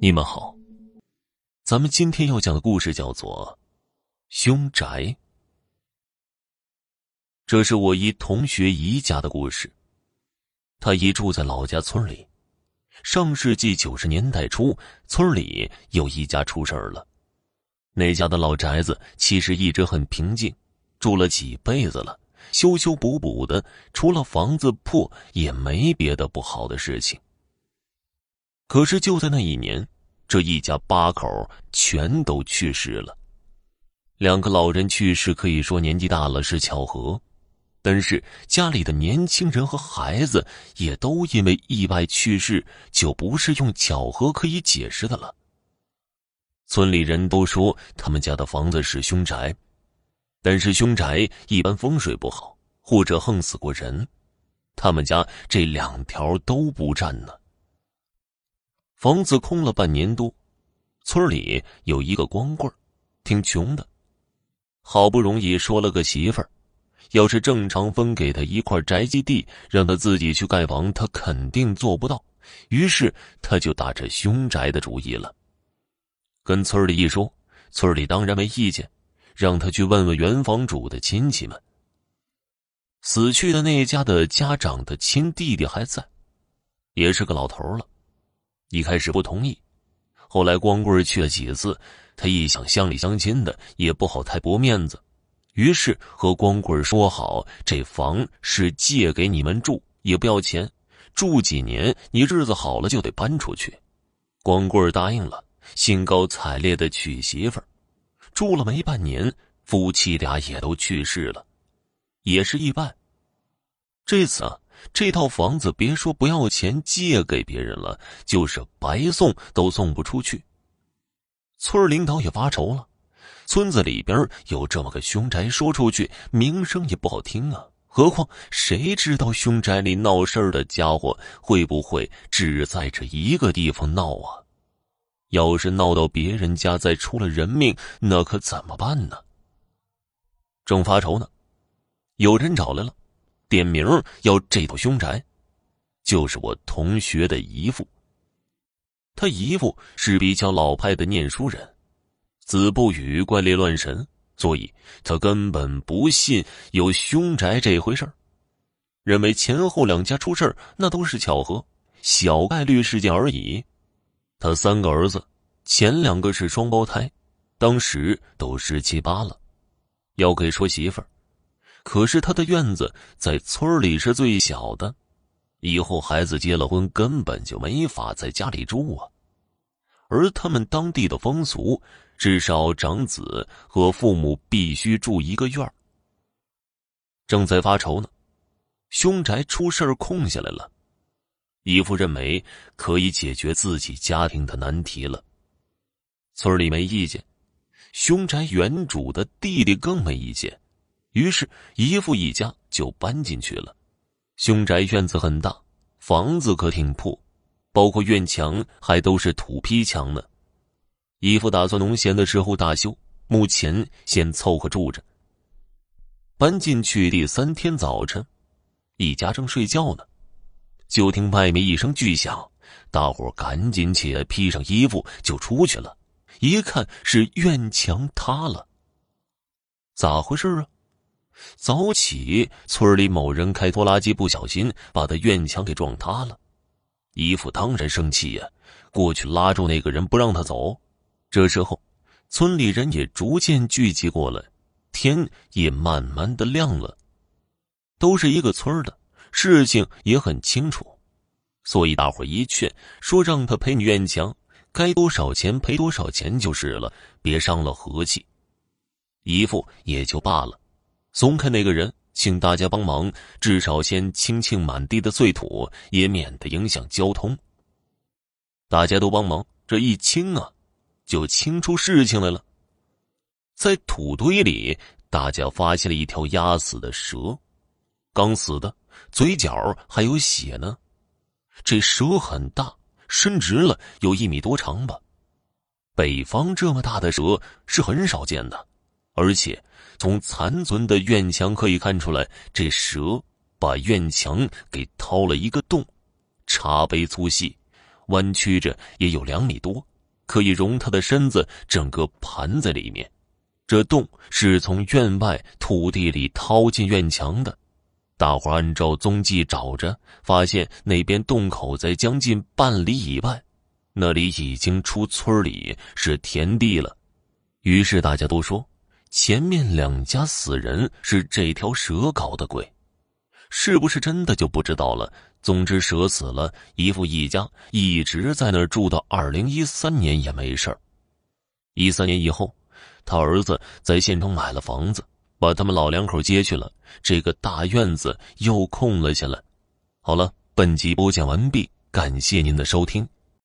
你们好，咱们今天要讲的故事叫做《凶宅》。这是我一同学姨家的故事。他姨住在老家村里。上世纪九十年代初，村里有一家出事儿了。那家的老宅子其实一直很平静，住了几辈子了，修修补补的，除了房子破，也没别的不好的事情。可是就在那一年，这一家八口全都去世了。两个老人去世，可以说年纪大了是巧合，但是家里的年轻人和孩子也都因为意外去世，就不是用巧合可以解释的了。村里人都说他们家的房子是凶宅，但是凶宅一般风水不好，或者横死过人，他们家这两条都不占呢。房子空了半年多，村里有一个光棍挺穷的，好不容易说了个媳妇儿，要是正常分给他一块宅基地，让他自己去盖房，他肯定做不到。于是他就打着凶宅的主意了。跟村里一说，村里当然没意见，让他去问问原房主的亲戚们。死去的那家的家长的亲弟弟还在，也是个老头了。一开始不同意，后来光棍去了几次，他一想乡里乡亲的也不好太驳面子，于是和光棍说好，这房是借给你们住，也不要钱，住几年你日子好了就得搬出去。光棍答应了，兴高采烈的娶媳妇儿，住了没半年，夫妻俩也都去世了，也是意外。这次啊。这套房子别说不要钱借给别人了，就是白送都送不出去。村领导也发愁了，村子里边有这么个凶宅，说出去名声也不好听啊。何况谁知道凶宅里闹事儿的家伙会不会只在这一个地方闹啊？要是闹到别人家再出了人命，那可怎么办呢？正发愁呢，有人找来了。点名要这套凶宅，就是我同学的姨父。他姨父是比较老派的念书人，子不语怪力乱神，所以他根本不信有凶宅这回事儿，认为前后两家出事儿那都是巧合，小概率事件而已。他三个儿子，前两个是双胞胎，当时都十七八了，要给说媳妇儿。可是他的院子在村里是最小的，以后孩子结了婚根本就没法在家里住啊。而他们当地的风俗，至少长子和父母必须住一个院儿。正在发愁呢，凶宅出事儿空下来了，姨父认为可以解决自己家庭的难题了。村里没意见，凶宅原主的弟弟更没意见。于是姨父一家就搬进去了。凶宅院子很大，房子可挺破，包括院墙还都是土坯墙呢。姨父打算农闲的时候大修，目前先凑合住着。搬进去第三天早晨，一家正睡觉呢，就听外面一声巨响，大伙赶紧起来披上衣服就出去了。一看是院墙塌了，咋回事啊？早起，村里某人开拖拉机不小心把他院墙给撞塌了。姨父当然生气呀，过去拉住那个人不让他走。这时候，村里人也逐渐聚集过来，天也慢慢的亮了。都是一个村的，事情也很清楚，所以大伙一劝，说让他赔你院墙，该多少钱赔多少钱就是了，别伤了和气。姨父也就罢了。松开那个人，请大家帮忙，至少先清清满地的碎土，也免得影响交通。大家都帮忙，这一清啊，就清出事情来了。在土堆里，大家发现了一条压死的蛇，刚死的，嘴角还有血呢。这蛇很大，伸直了有一米多长吧。北方这么大的蛇是很少见的，而且。从残存的院墙可以看出来，这蛇把院墙给掏了一个洞，茶杯粗细，弯曲着也有两米多，可以容它的身子整个盘在里面。这洞是从院外土地里掏进院墙的。大伙按照踪迹找着，发现那边洞口在将近半里以外，那里已经出村里是田地了。于是大家都说，前面两家死人是这条蛇搞的鬼，是不是真的就不知道了。总之，蛇死了，姨父一家一直在那儿住到二零一三年也没事儿。一三年以后，他儿子在县城买了房子。把他们老两口接去了，这个大院子又空了下来。好了，本集播讲完毕，感谢您的收听。